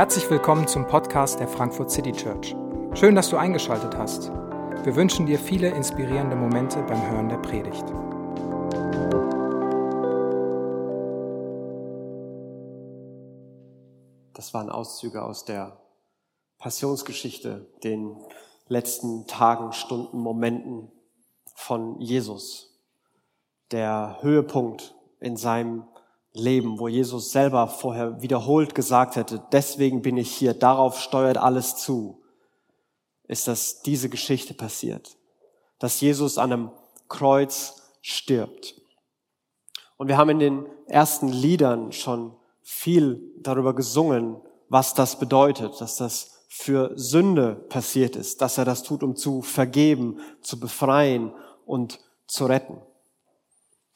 Herzlich willkommen zum Podcast der Frankfurt City Church. Schön, dass du eingeschaltet hast. Wir wünschen dir viele inspirierende Momente beim Hören der Predigt. Das waren Auszüge aus der Passionsgeschichte, den letzten Tagen, Stunden, Momenten von Jesus. Der Höhepunkt in seinem Leben, wo Jesus selber vorher wiederholt gesagt hätte, deswegen bin ich hier, darauf steuert alles zu, ist, dass diese Geschichte passiert. Dass Jesus an einem Kreuz stirbt. Und wir haben in den ersten Liedern schon viel darüber gesungen, was das bedeutet, dass das für Sünde passiert ist, dass er das tut, um zu vergeben, zu befreien und zu retten.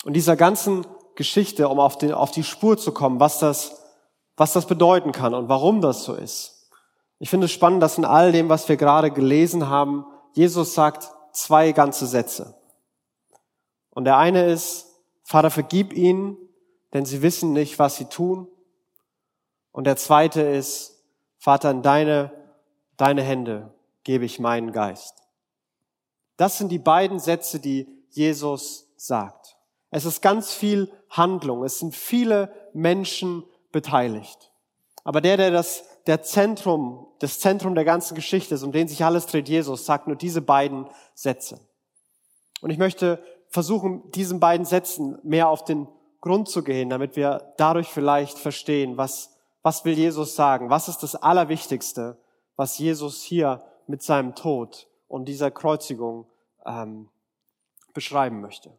Und dieser ganzen Geschichte, um auf, den, auf die Spur zu kommen, was das, was das bedeuten kann und warum das so ist. Ich finde es spannend, dass in all dem, was wir gerade gelesen haben, Jesus sagt zwei ganze Sätze. Und der eine ist, Vater, vergib ihnen, denn sie wissen nicht, was sie tun. Und der zweite ist, Vater, in deine, deine Hände gebe ich meinen Geist. Das sind die beiden Sätze, die Jesus sagt. Es ist ganz viel Handlung. Es sind viele Menschen beteiligt. Aber der, der das, der Zentrum, das Zentrum der ganzen Geschichte ist, um den sich alles dreht, Jesus, sagt nur diese beiden Sätze. Und ich möchte versuchen, diesen beiden Sätzen mehr auf den Grund zu gehen, damit wir dadurch vielleicht verstehen, was, was will Jesus sagen? Was ist das Allerwichtigste, was Jesus hier mit seinem Tod und dieser Kreuzigung ähm, beschreiben möchte?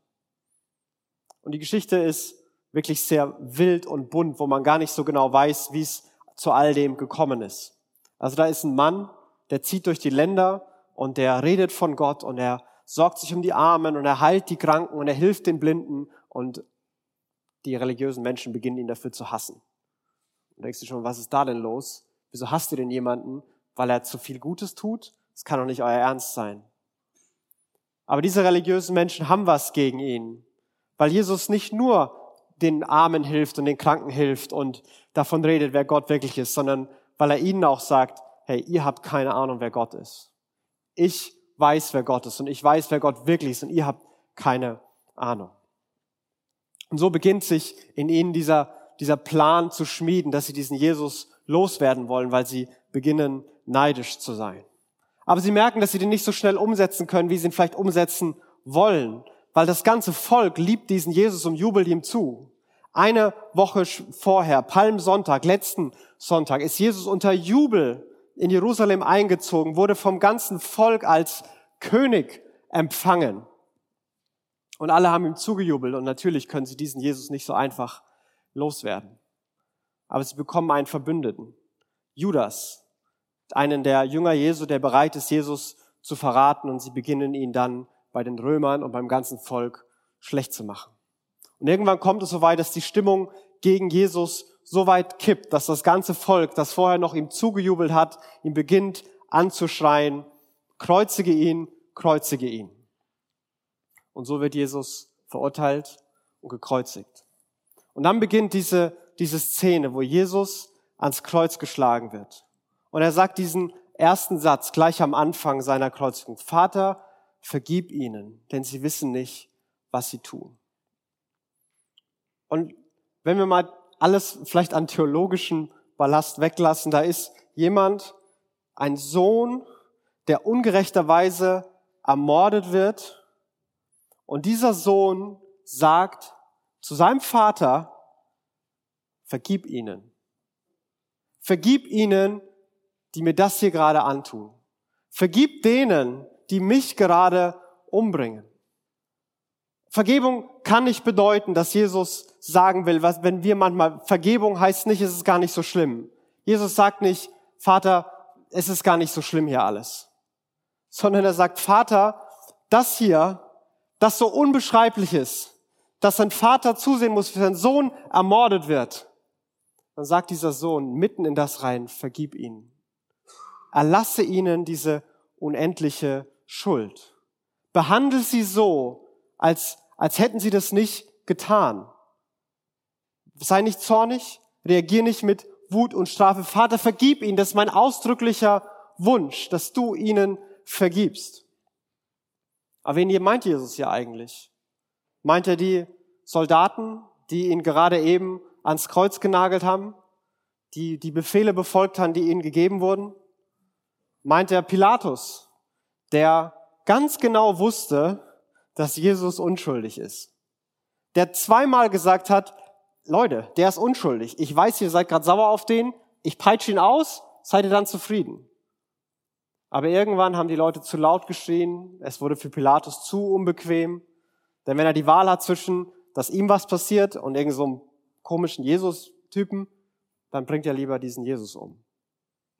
Und die Geschichte ist wirklich sehr wild und bunt, wo man gar nicht so genau weiß, wie es zu all dem gekommen ist. Also da ist ein Mann, der zieht durch die Länder und der redet von Gott und er sorgt sich um die Armen und er heilt die Kranken und er hilft den Blinden und die religiösen Menschen beginnen ihn dafür zu hassen. Und denkst du schon, was ist da denn los? Wieso hasst ihr denn jemanden? Weil er zu viel Gutes tut? Das kann doch nicht euer Ernst sein. Aber diese religiösen Menschen haben was gegen ihn. Weil Jesus nicht nur den Armen hilft und den Kranken hilft und davon redet, wer Gott wirklich ist, sondern weil er ihnen auch sagt, hey, ihr habt keine Ahnung, wer Gott ist. Ich weiß, wer Gott ist und ich weiß, wer Gott wirklich ist und ihr habt keine Ahnung. Und so beginnt sich in ihnen dieser, dieser Plan zu schmieden, dass sie diesen Jesus loswerden wollen, weil sie beginnen, neidisch zu sein. Aber sie merken, dass sie den nicht so schnell umsetzen können, wie sie ihn vielleicht umsetzen wollen weil das ganze Volk liebt diesen Jesus und jubelt ihm zu. Eine Woche vorher, Palmsonntag, letzten Sonntag, ist Jesus unter Jubel in Jerusalem eingezogen, wurde vom ganzen Volk als König empfangen. Und alle haben ihm zugejubelt und natürlich können sie diesen Jesus nicht so einfach loswerden. Aber sie bekommen einen Verbündeten, Judas, einen der Jünger Jesu, der bereit ist, Jesus zu verraten und sie beginnen ihn dann bei den Römern und beim ganzen Volk schlecht zu machen. Und irgendwann kommt es so weit, dass die Stimmung gegen Jesus so weit kippt, dass das ganze Volk, das vorher noch ihm zugejubelt hat, ihm beginnt anzuschreien, kreuzige ihn, kreuzige ihn. Und so wird Jesus verurteilt und gekreuzigt. Und dann beginnt diese, diese Szene, wo Jesus ans Kreuz geschlagen wird. Und er sagt diesen ersten Satz gleich am Anfang seiner Kreuzigung. Vater, vergib ihnen, denn sie wissen nicht, was sie tun. Und wenn wir mal alles vielleicht an theologischen Ballast weglassen, da ist jemand, ein Sohn, der ungerechterweise ermordet wird. Und dieser Sohn sagt zu seinem Vater, vergib ihnen. Vergib ihnen, die mir das hier gerade antun. Vergib denen, die mich gerade umbringen. Vergebung kann nicht bedeuten, dass Jesus sagen will, was, wenn wir manchmal, Vergebung heißt nicht, es ist gar nicht so schlimm. Jesus sagt nicht, Vater, es ist gar nicht so schlimm hier alles. Sondern er sagt, Vater, das hier, das so unbeschreiblich ist, dass sein Vater zusehen muss, wie sein Sohn ermordet wird. Dann sagt dieser Sohn mitten in das rein, vergib ihnen. Erlasse ihnen diese unendliche Schuld. Behandle sie so, als, als hätten sie das nicht getan. Sei nicht zornig, reagier nicht mit Wut und Strafe. Vater, vergib ihnen. Das ist mein ausdrücklicher Wunsch, dass du ihnen vergibst. Aber wen meint Jesus hier eigentlich? Meint er die Soldaten, die ihn gerade eben ans Kreuz genagelt haben? Die die Befehle befolgt haben, die ihnen gegeben wurden? Meint er Pilatus, der ganz genau wusste, dass Jesus unschuldig ist? Der zweimal gesagt hat, Leute, der ist unschuldig. Ich weiß, ihr seid gerade sauer auf den. Ich peitsche ihn aus. Seid ihr dann zufrieden? Aber irgendwann haben die Leute zu laut geschrien. Es wurde für Pilatus zu unbequem. Denn wenn er die Wahl hat zwischen, dass ihm was passiert und irgend so komischen Jesus-Typen, dann bringt er lieber diesen Jesus um.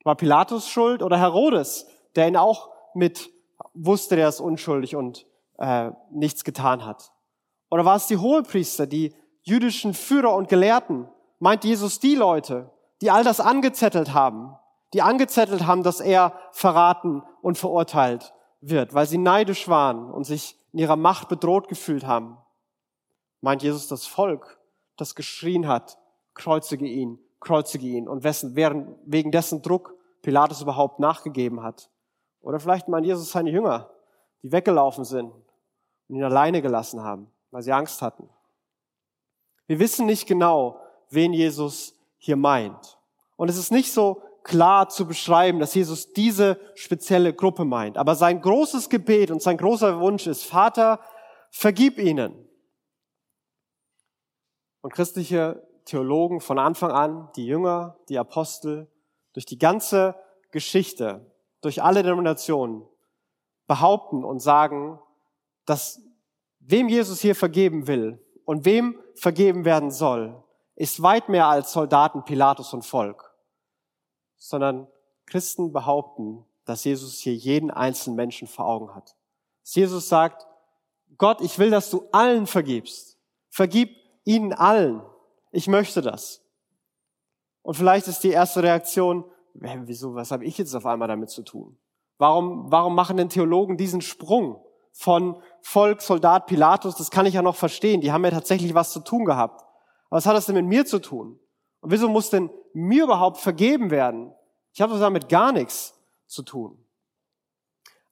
War Pilatus schuld oder Herodes, der ihn auch mit wusste, der ist unschuldig und äh, nichts getan hat? Oder war es die Hohepriester, die jüdischen Führer und Gelehrten, meint Jesus die Leute, die all das angezettelt haben, die angezettelt haben, dass er verraten und verurteilt wird, weil sie neidisch waren und sich in ihrer Macht bedroht gefühlt haben. Meint Jesus das Volk, das geschrien hat, kreuzige ihn, kreuzige ihn und wessen, während, wegen dessen Druck Pilatus überhaupt nachgegeben hat. Oder vielleicht meint Jesus seine Jünger, die weggelaufen sind und ihn alleine gelassen haben, weil sie Angst hatten. Wir wissen nicht genau, wen Jesus hier meint. Und es ist nicht so klar zu beschreiben, dass Jesus diese spezielle Gruppe meint. Aber sein großes Gebet und sein großer Wunsch ist, Vater, vergib ihnen. Und christliche Theologen von Anfang an, die Jünger, die Apostel, durch die ganze Geschichte, durch alle Denominationen behaupten und sagen, dass wem Jesus hier vergeben will, und wem vergeben werden soll, ist weit mehr als Soldaten, Pilatus und Volk, sondern Christen behaupten, dass Jesus hier jeden einzelnen Menschen vor Augen hat. Dass Jesus sagt, Gott, ich will, dass du allen vergibst. Vergib ihnen allen. Ich möchte das. Und vielleicht ist die erste Reaktion, wieso, was habe ich jetzt auf einmal damit zu tun? Warum, warum machen denn Theologen diesen Sprung? von Volk, Soldat, Pilatus, das kann ich ja noch verstehen. Die haben ja tatsächlich was zu tun gehabt. Was hat das denn mit mir zu tun? Und wieso muss denn mir überhaupt vergeben werden? Ich habe damit gar nichts zu tun.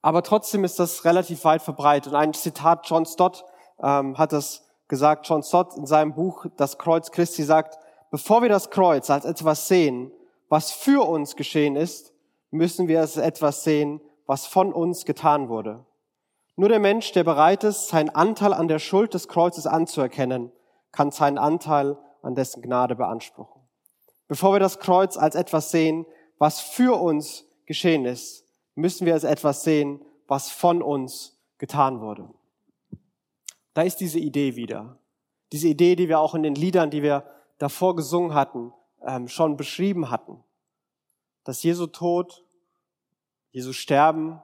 Aber trotzdem ist das relativ weit verbreitet. Und ein Zitat John Stott ähm, hat das gesagt. John Stott in seinem Buch Das Kreuz Christi sagt, bevor wir das Kreuz als etwas sehen, was für uns geschehen ist, müssen wir es etwas sehen, was von uns getan wurde. Nur der Mensch, der bereit ist, seinen Anteil an der Schuld des Kreuzes anzuerkennen, kann seinen Anteil an dessen Gnade beanspruchen. Bevor wir das Kreuz als etwas sehen, was für uns geschehen ist, müssen wir als etwas sehen, was von uns getan wurde. Da ist diese Idee wieder. Diese Idee, die wir auch in den Liedern, die wir davor gesungen hatten, ähm, schon beschrieben hatten. Dass Jesu Tod, Jesu Sterben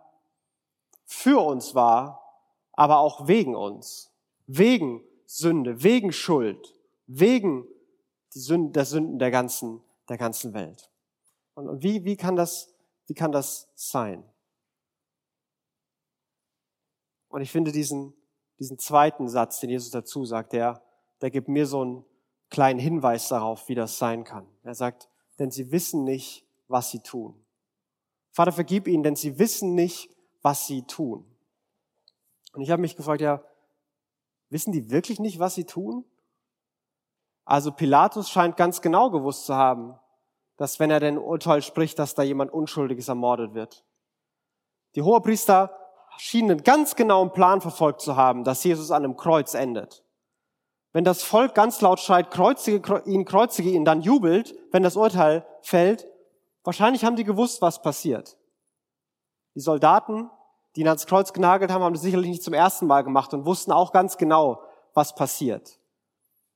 für uns war, aber auch wegen uns, wegen Sünde, wegen Schuld, wegen die Sünden, der Sünden der ganzen, der ganzen Welt. Und, und wie, wie kann das, wie kann das sein? Und ich finde diesen, diesen zweiten Satz, den Jesus dazu sagt, der, der gibt mir so einen kleinen Hinweis darauf, wie das sein kann. Er sagt, denn sie wissen nicht, was sie tun. Vater, vergib ihnen, denn sie wissen nicht, was sie tun. Und ich habe mich gefragt, ja, wissen die wirklich nicht, was sie tun? Also Pilatus scheint ganz genau gewusst zu haben, dass wenn er den Urteil spricht, dass da jemand Unschuldiges ermordet wird. Die Hohepriester schienen einen ganz genauen Plan verfolgt zu haben, dass Jesus an einem Kreuz endet. Wenn das Volk ganz laut schreit, kreuzige ihn, kreuzige ihn, dann jubelt, wenn das Urteil fällt, wahrscheinlich haben die gewusst, was passiert. Die Soldaten, die ihn ans Kreuz genagelt haben, haben das sicherlich nicht zum ersten Mal gemacht und wussten auch ganz genau, was passiert.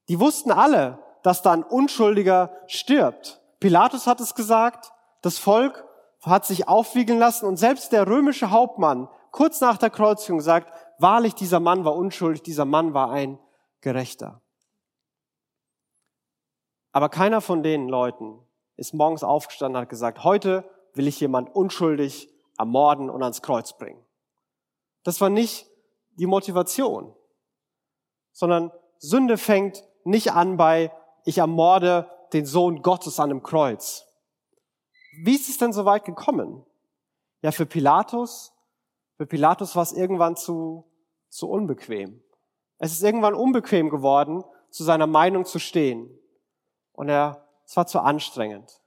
Die wussten alle, dass da ein Unschuldiger stirbt. Pilatus hat es gesagt, das Volk hat sich aufwiegeln lassen und selbst der römische Hauptmann kurz nach der Kreuzigung sagt, wahrlich dieser Mann war unschuldig, dieser Mann war ein Gerechter. Aber keiner von den Leuten ist morgens aufgestanden und hat gesagt, heute will ich jemand unschuldig ermorden und ans Kreuz bringen. Das war nicht die Motivation, sondern Sünde fängt nicht an bei, ich ermorde den Sohn Gottes an dem Kreuz. Wie ist es denn so weit gekommen? Ja, für Pilatus, für Pilatus war es irgendwann zu, zu unbequem. Es ist irgendwann unbequem geworden, zu seiner Meinung zu stehen. Und er, es war zu anstrengend.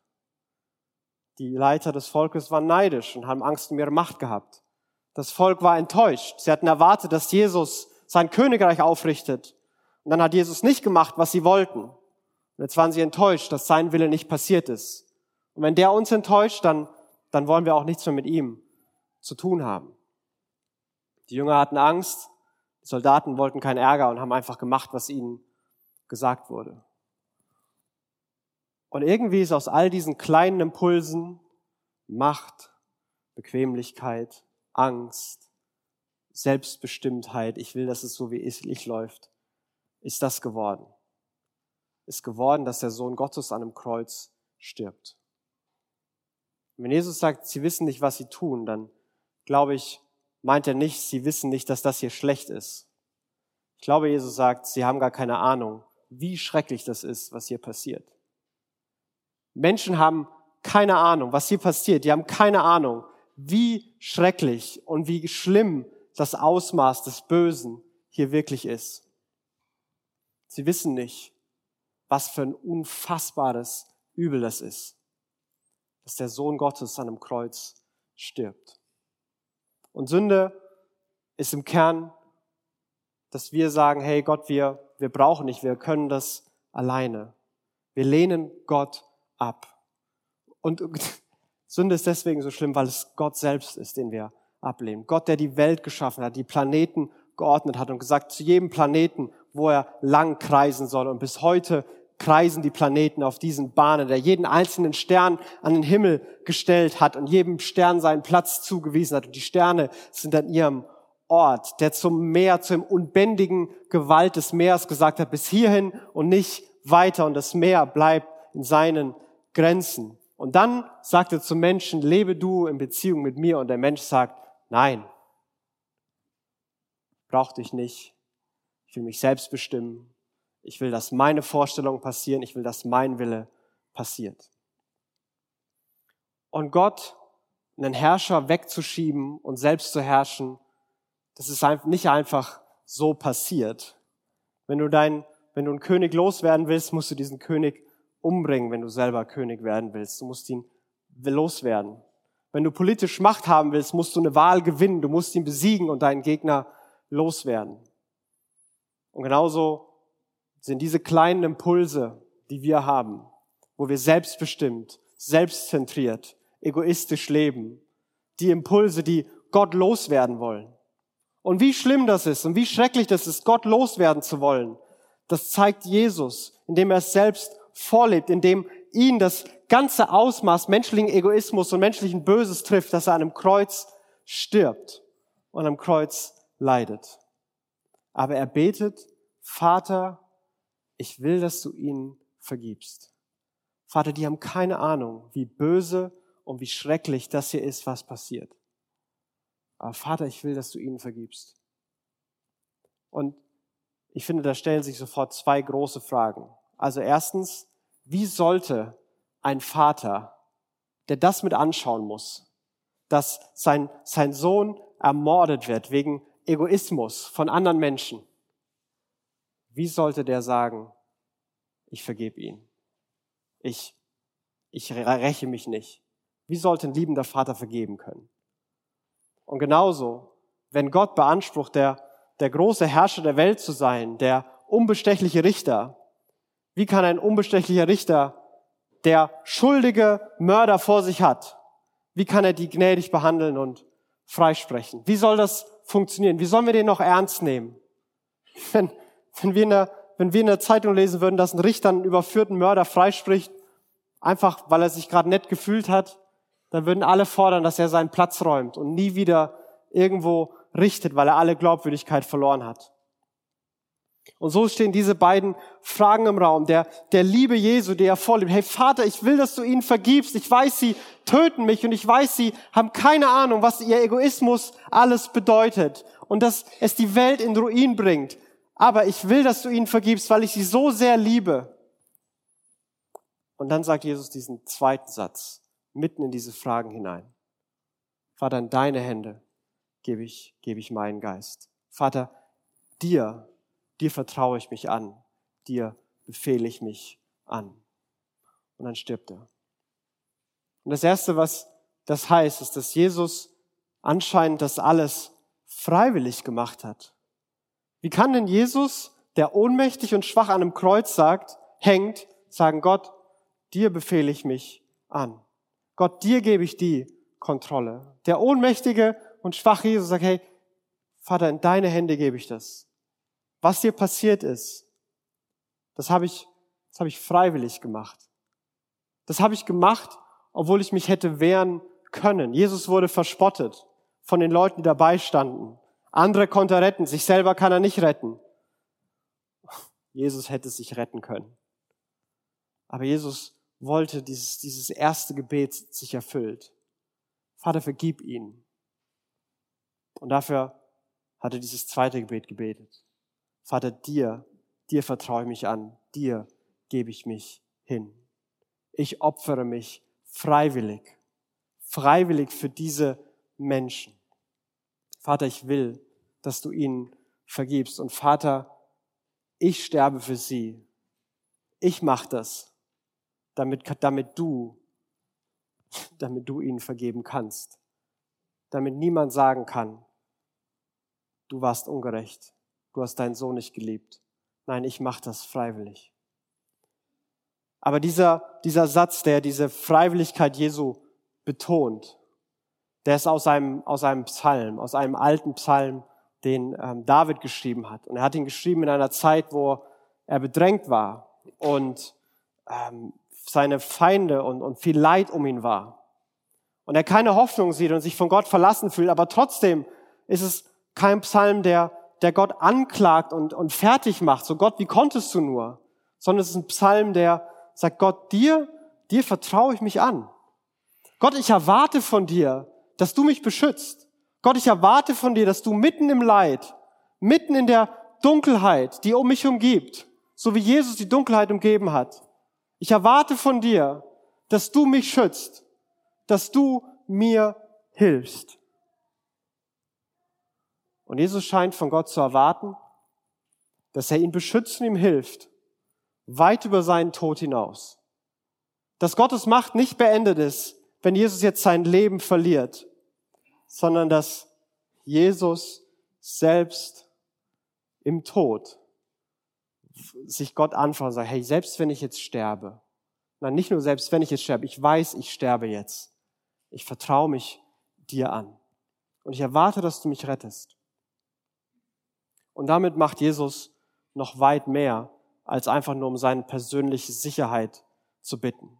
Die Leiter des Volkes waren neidisch und haben Angst um ihre Macht gehabt. Das Volk war enttäuscht. Sie hatten erwartet, dass Jesus sein Königreich aufrichtet. Und dann hat Jesus nicht gemacht, was sie wollten. Und jetzt waren sie enttäuscht, dass sein Wille nicht passiert ist. Und wenn der uns enttäuscht, dann, dann wollen wir auch nichts mehr mit ihm zu tun haben. Die Jünger hatten Angst, die Soldaten wollten keinen Ärger und haben einfach gemacht, was ihnen gesagt wurde. Und irgendwie ist aus all diesen kleinen Impulsen Macht, Bequemlichkeit, Angst, Selbstbestimmtheit, ich will, dass es so wie ich läuft, ist das geworden. Ist geworden, dass der Sohn Gottes an einem Kreuz stirbt. Und wenn Jesus sagt, sie wissen nicht, was sie tun, dann glaube ich, meint er nicht, sie wissen nicht, dass das hier schlecht ist. Ich glaube, Jesus sagt, sie haben gar keine Ahnung, wie schrecklich das ist, was hier passiert. Menschen haben keine Ahnung, was hier passiert. Die haben keine Ahnung, wie schrecklich und wie schlimm das Ausmaß des Bösen hier wirklich ist. Sie wissen nicht, was für ein unfassbares Übel das ist, dass der Sohn Gottes an einem Kreuz stirbt. Und Sünde ist im Kern, dass wir sagen, hey Gott, wir, wir brauchen nicht, wir können das alleine. Wir lehnen Gott ab. Und Sünde ist deswegen so schlimm, weil es Gott selbst ist, den wir ablehnen. Gott, der die Welt geschaffen hat, die Planeten geordnet hat und gesagt, zu jedem Planeten, wo er lang kreisen soll. Und bis heute kreisen die Planeten auf diesen Bahnen, der jeden einzelnen Stern an den Himmel gestellt hat und jedem Stern seinen Platz zugewiesen hat. Und die Sterne sind an ihrem Ort, der zum Meer, zum unbändigen Gewalt des Meeres gesagt hat, bis hierhin und nicht weiter. Und das Meer bleibt in seinen Grenzen. Und dann sagt er zum Menschen, lebe du in Beziehung mit mir. Und der Mensch sagt, nein, brauch dich nicht. Ich will mich selbst bestimmen. Ich will, dass meine Vorstellungen passieren. Ich will, dass mein Wille passiert. Und Gott, einen Herrscher wegzuschieben und selbst zu herrschen, das ist nicht einfach so passiert. Wenn du dein, wenn du einen König loswerden willst, musst du diesen König umbringen, wenn du selber König werden willst. Du musst ihn loswerden. Wenn du politisch Macht haben willst, musst du eine Wahl gewinnen. Du musst ihn besiegen und deinen Gegner loswerden. Und genauso sind diese kleinen Impulse, die wir haben, wo wir selbstbestimmt, selbstzentriert, egoistisch leben, die Impulse, die Gott loswerden wollen. Und wie schlimm das ist und wie schrecklich das ist, Gott loswerden zu wollen, das zeigt Jesus, indem er es selbst vorlebt, in dem ihn das ganze Ausmaß menschlichen Egoismus und menschlichen Böses trifft, dass er an einem Kreuz stirbt und am Kreuz leidet. Aber er betet, Vater, ich will, dass du ihnen vergibst. Vater, die haben keine Ahnung, wie böse und wie schrecklich das hier ist, was passiert. Aber Vater, ich will, dass du ihnen vergibst. Und ich finde, da stellen sich sofort zwei große Fragen. Also erstens, wie sollte ein Vater, der das mit anschauen muss, dass sein, sein Sohn ermordet wird wegen Egoismus von anderen Menschen, wie sollte der sagen, ich vergebe ihn? Ich, ich räche mich nicht. Wie sollte ein liebender Vater vergeben können? Und genauso, wenn Gott beansprucht, der, der große Herrscher der Welt zu sein, der unbestechliche Richter, wie kann ein unbestechlicher Richter, der schuldige Mörder vor sich hat, wie kann er die gnädig behandeln und freisprechen? Wie soll das funktionieren? Wie sollen wir den noch ernst nehmen? Wenn, wenn, wir in der, wenn wir in der Zeitung lesen würden, dass ein Richter einen überführten Mörder freispricht, einfach weil er sich gerade nett gefühlt hat, dann würden alle fordern, dass er seinen Platz räumt und nie wieder irgendwo richtet, weil er alle Glaubwürdigkeit verloren hat. Und so stehen diese beiden Fragen im Raum. Der, der Liebe Jesu, der er vorlebt. Hey Vater, ich will, dass du ihnen vergibst. Ich weiß, sie töten mich und ich weiß, sie haben keine Ahnung, was ihr Egoismus alles bedeutet und dass es die Welt in Ruin bringt. Aber ich will, dass du ihnen vergibst, weil ich sie so sehr liebe. Und dann sagt Jesus diesen zweiten Satz mitten in diese Fragen hinein. Vater, in deine Hände gebe ich, gebe ich meinen Geist. Vater, dir, dir vertraue ich mich an, dir befehle ich mich an. Und dann stirbt er. Und das Erste, was das heißt, ist, dass Jesus anscheinend das alles freiwillig gemacht hat. Wie kann denn Jesus, der ohnmächtig und schwach an einem Kreuz sagt, hängt, sagen, Gott, dir befehle ich mich an. Gott, dir gebe ich die Kontrolle. Der ohnmächtige und schwache Jesus sagt, hey, Vater, in deine Hände gebe ich das. Was dir passiert ist, das habe ich, das habe ich freiwillig gemacht. Das habe ich gemacht, obwohl ich mich hätte wehren können. Jesus wurde verspottet von den Leuten, die dabei standen. Andere konnte er retten, sich selber kann er nicht retten. Jesus hätte sich retten können. Aber Jesus wollte dieses, dieses erste Gebet sich erfüllt. Vater, vergib ihn. Und dafür hat er dieses zweite Gebet gebetet. Vater, dir, dir vertraue ich mich an, dir gebe ich mich hin. Ich opfere mich freiwillig, freiwillig für diese Menschen. Vater, ich will, dass du ihnen vergibst. Und Vater, ich sterbe für sie. Ich mache das, damit, damit du, damit du ihnen vergeben kannst. Damit niemand sagen kann, du warst ungerecht, du hast deinen Sohn nicht geliebt. Nein, ich mache das freiwillig. Aber dieser, dieser Satz, der diese Freiwilligkeit Jesu betont, der ist aus einem, aus einem Psalm, aus einem alten Psalm, den ähm, David geschrieben hat. Und er hat ihn geschrieben in einer Zeit, wo er bedrängt war und ähm, seine Feinde und, und viel Leid um ihn war. Und er keine Hoffnung sieht und sich von Gott verlassen fühlt, aber trotzdem ist es kein Psalm, der, der Gott anklagt und, und fertig macht. So Gott, wie konntest du nur? Sondern es ist ein Psalm, der sagt, Gott, dir, dir vertraue ich mich an. Gott, ich erwarte von dir, dass du mich beschützt. Gott, ich erwarte von dir, dass du mitten im Leid, mitten in der Dunkelheit, die um mich umgibt, so wie Jesus die Dunkelheit umgeben hat, ich erwarte von dir, dass du mich schützt, dass du mir hilfst. Und Jesus scheint von Gott zu erwarten, dass er ihn beschützt und ihm hilft, weit über seinen Tod hinaus. Dass Gottes Macht nicht beendet ist, wenn Jesus jetzt sein Leben verliert, sondern dass Jesus selbst im Tod sich Gott anvertraut und sagt, hey, selbst wenn ich jetzt sterbe, nein, nicht nur selbst wenn ich jetzt sterbe, ich weiß, ich sterbe jetzt. Ich vertraue mich dir an. Und ich erwarte, dass du mich rettest. Und damit macht Jesus noch weit mehr, als einfach nur um seine persönliche Sicherheit zu bitten.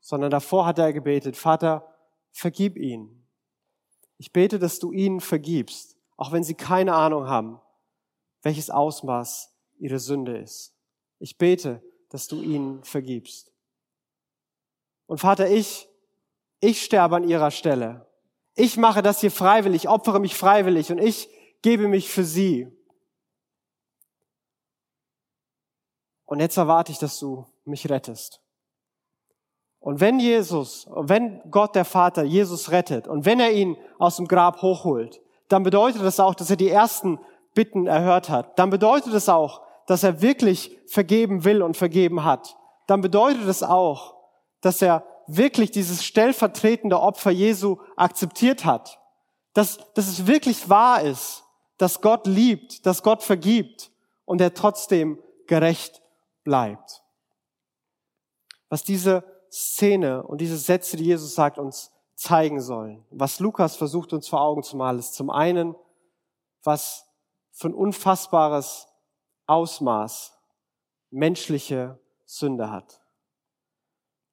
Sondern davor hat er gebetet, Vater, vergib ihn. Ich bete, dass du ihnen vergibst, auch wenn sie keine Ahnung haben, welches Ausmaß ihre Sünde ist. Ich bete, dass du ihnen vergibst. Und Vater, ich, ich sterbe an ihrer Stelle. Ich mache das hier freiwillig, opfere mich freiwillig und ich gebe mich für sie. Und jetzt erwarte ich, dass du mich rettest. Und wenn Jesus, wenn Gott der Vater Jesus rettet und wenn er ihn aus dem Grab hochholt, dann bedeutet das auch, dass er die ersten Bitten erhört hat. Dann bedeutet es auch, dass er wirklich vergeben will und vergeben hat. Dann bedeutet es auch, dass er wirklich dieses stellvertretende Opfer Jesu akzeptiert hat. Dass, dass es wirklich wahr ist, dass Gott liebt, dass Gott vergibt und er trotzdem gerecht bleibt. Was diese Szene und diese Sätze, die Jesus sagt, uns zeigen sollen. Was Lukas versucht uns vor Augen zu malen, ist zum einen, was für ein unfassbares Ausmaß menschliche Sünde hat.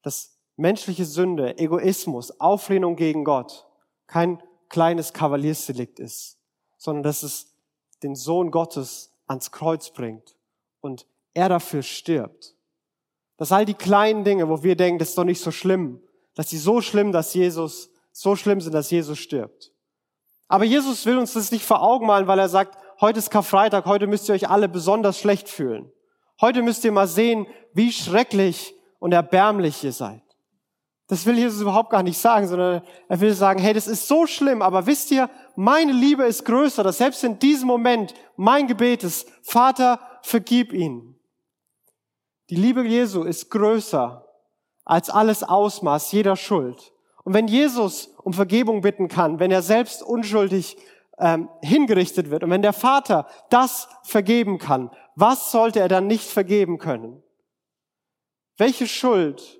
Dass menschliche Sünde, Egoismus, Auflehnung gegen Gott kein kleines Kavaliersdelikt ist, sondern dass es den Sohn Gottes ans Kreuz bringt und er dafür stirbt dass all die kleinen Dinge, wo wir denken, das ist doch nicht so schlimm, dass sie so schlimm, dass Jesus, so schlimm sind, dass Jesus stirbt. Aber Jesus will uns das nicht vor Augen malen, weil er sagt, heute ist Karfreitag, heute müsst ihr euch alle besonders schlecht fühlen. Heute müsst ihr mal sehen, wie schrecklich und erbärmlich ihr seid. Das will Jesus überhaupt gar nicht sagen, sondern er will sagen, hey, das ist so schlimm, aber wisst ihr, meine Liebe ist größer, dass selbst in diesem Moment mein Gebet ist, Vater, vergib ihnen. Die Liebe Jesu ist größer als alles Ausmaß jeder Schuld. Und wenn Jesus um Vergebung bitten kann, wenn er selbst unschuldig ähm, hingerichtet wird und wenn der Vater das vergeben kann, was sollte er dann nicht vergeben können? Welche Schuld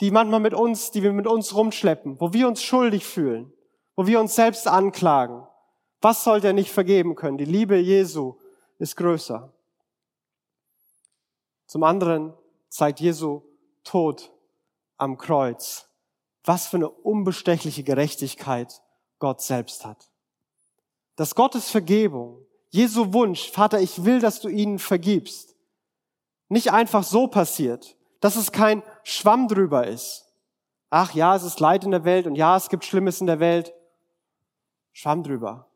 die manchmal mit uns, die wir mit uns rumschleppen, wo wir uns schuldig fühlen, wo wir uns selbst anklagen. Was sollte er nicht vergeben können? Die Liebe Jesu ist größer. Zum anderen zeigt Jesu Tod am Kreuz, was für eine unbestechliche Gerechtigkeit Gott selbst hat. Dass Gottes Vergebung, Jesu Wunsch, Vater, ich will, dass du ihnen vergibst, nicht einfach so passiert, dass es kein Schwamm drüber ist. Ach ja, es ist Leid in der Welt und ja, es gibt Schlimmes in der Welt. Schwamm drüber.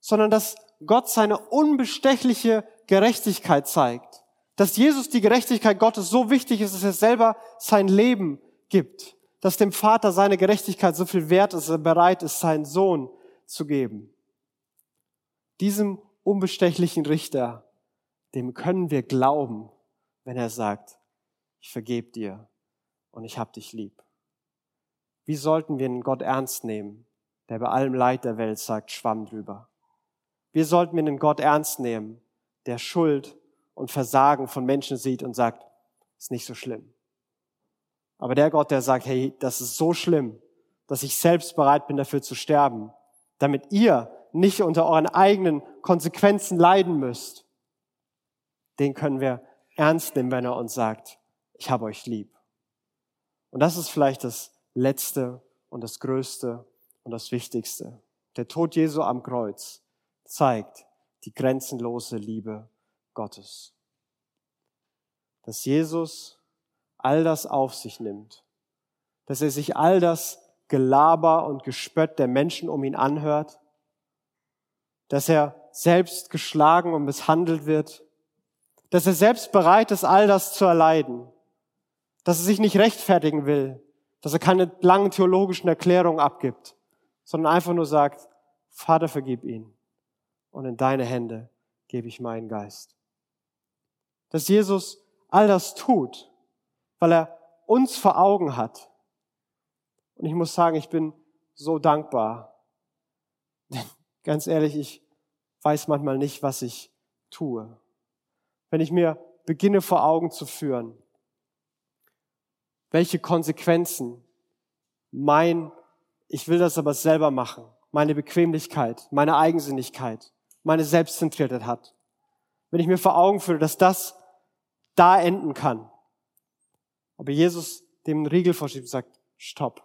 Sondern dass Gott seine unbestechliche Gerechtigkeit zeigt. Dass Jesus die Gerechtigkeit Gottes so wichtig ist, dass er selber sein Leben gibt. Dass dem Vater seine Gerechtigkeit so viel wert ist, dass er bereit ist, seinen Sohn zu geben. Diesem unbestechlichen Richter, dem können wir glauben, wenn er sagt, ich vergebe dir und ich hab dich lieb. Wie sollten wir einen Gott ernst nehmen, der bei allem Leid der Welt sagt, schwamm drüber? Wir sollten wir einen Gott ernst nehmen, der Schuld und Versagen von Menschen sieht und sagt, ist nicht so schlimm. Aber der Gott, der sagt, hey, das ist so schlimm, dass ich selbst bereit bin, dafür zu sterben, damit ihr nicht unter euren eigenen Konsequenzen leiden müsst, den können wir ernst nehmen, wenn er uns sagt, ich habe euch lieb. Und das ist vielleicht das Letzte und das Größte und das Wichtigste. Der Tod Jesu am Kreuz zeigt die grenzenlose Liebe Gottes. Dass Jesus all das auf sich nimmt, dass er sich all das Gelaber und Gespött der Menschen um ihn anhört, dass er selbst geschlagen und misshandelt wird, dass er selbst bereit ist, all das zu erleiden, dass er sich nicht rechtfertigen will, dass er keine langen theologischen Erklärungen abgibt, sondern einfach nur sagt, Vater, vergib ihn und in deine Hände gebe ich meinen Geist. Dass Jesus all das tut, weil er uns vor Augen hat. Und ich muss sagen, ich bin so dankbar. Denn ganz ehrlich, ich weiß manchmal nicht, was ich tue. Wenn ich mir beginne vor Augen zu führen, welche Konsequenzen mein, ich will das aber selber machen, meine Bequemlichkeit, meine Eigensinnigkeit, meine Selbstzentriertheit hat. Wenn ich mir vor Augen führe, dass das da enden kann. Aber Jesus dem einen Riegel vorschiebt und sagt, stopp.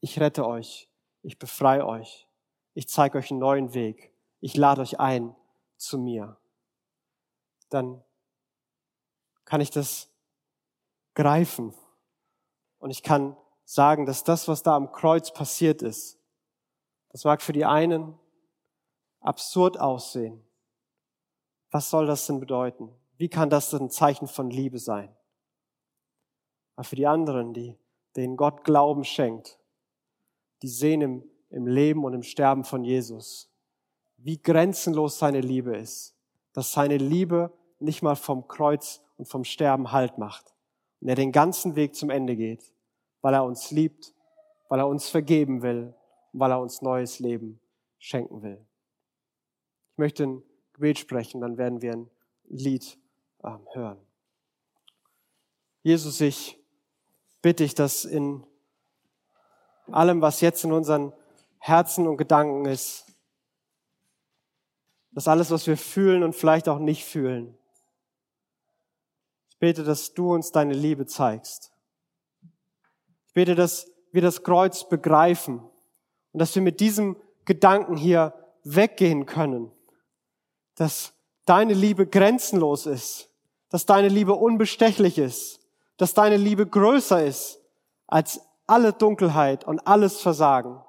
Ich rette euch. Ich befreie euch. Ich zeige euch einen neuen Weg. Ich lade euch ein zu mir. Dann kann ich das greifen und ich kann sagen, dass das, was da am Kreuz passiert ist, das mag für die einen absurd aussehen. Was soll das denn bedeuten? Wie kann das denn ein Zeichen von Liebe sein? Aber für die anderen, die, denen Gott Glauben schenkt, die sehen im, im Leben und im Sterben von Jesus, wie grenzenlos seine Liebe ist, dass seine Liebe nicht mal vom Kreuz und vom Sterben Halt macht und er den ganzen Weg zum Ende geht, weil er uns liebt, weil er uns vergeben will weil er uns neues Leben schenken will. Ich möchte ein Gebet sprechen, dann werden wir ein Lied äh, hören. Jesus, ich bitte dich, dass in allem, was jetzt in unseren Herzen und Gedanken ist, dass alles, was wir fühlen und vielleicht auch nicht fühlen, bete, dass du uns deine Liebe zeigst. Ich bete, dass wir das Kreuz begreifen und dass wir mit diesem Gedanken hier weggehen können, dass deine Liebe grenzenlos ist, dass deine Liebe unbestechlich ist, dass deine Liebe größer ist als alle Dunkelheit und alles Versagen,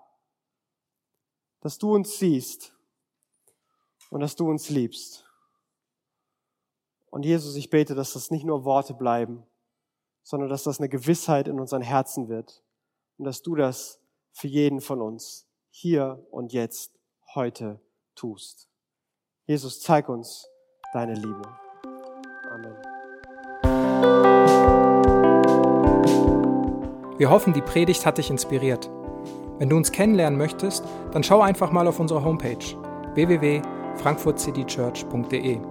dass du uns siehst und dass du uns liebst. Und Jesus, ich bete, dass das nicht nur Worte bleiben, sondern dass das eine Gewissheit in unseren Herzen wird und dass du das für jeden von uns hier und jetzt heute tust. Jesus, zeig uns deine Liebe. Amen. Wir hoffen, die Predigt hat dich inspiriert. Wenn du uns kennenlernen möchtest, dann schau einfach mal auf unsere Homepage www.frankfurtcitychurch.de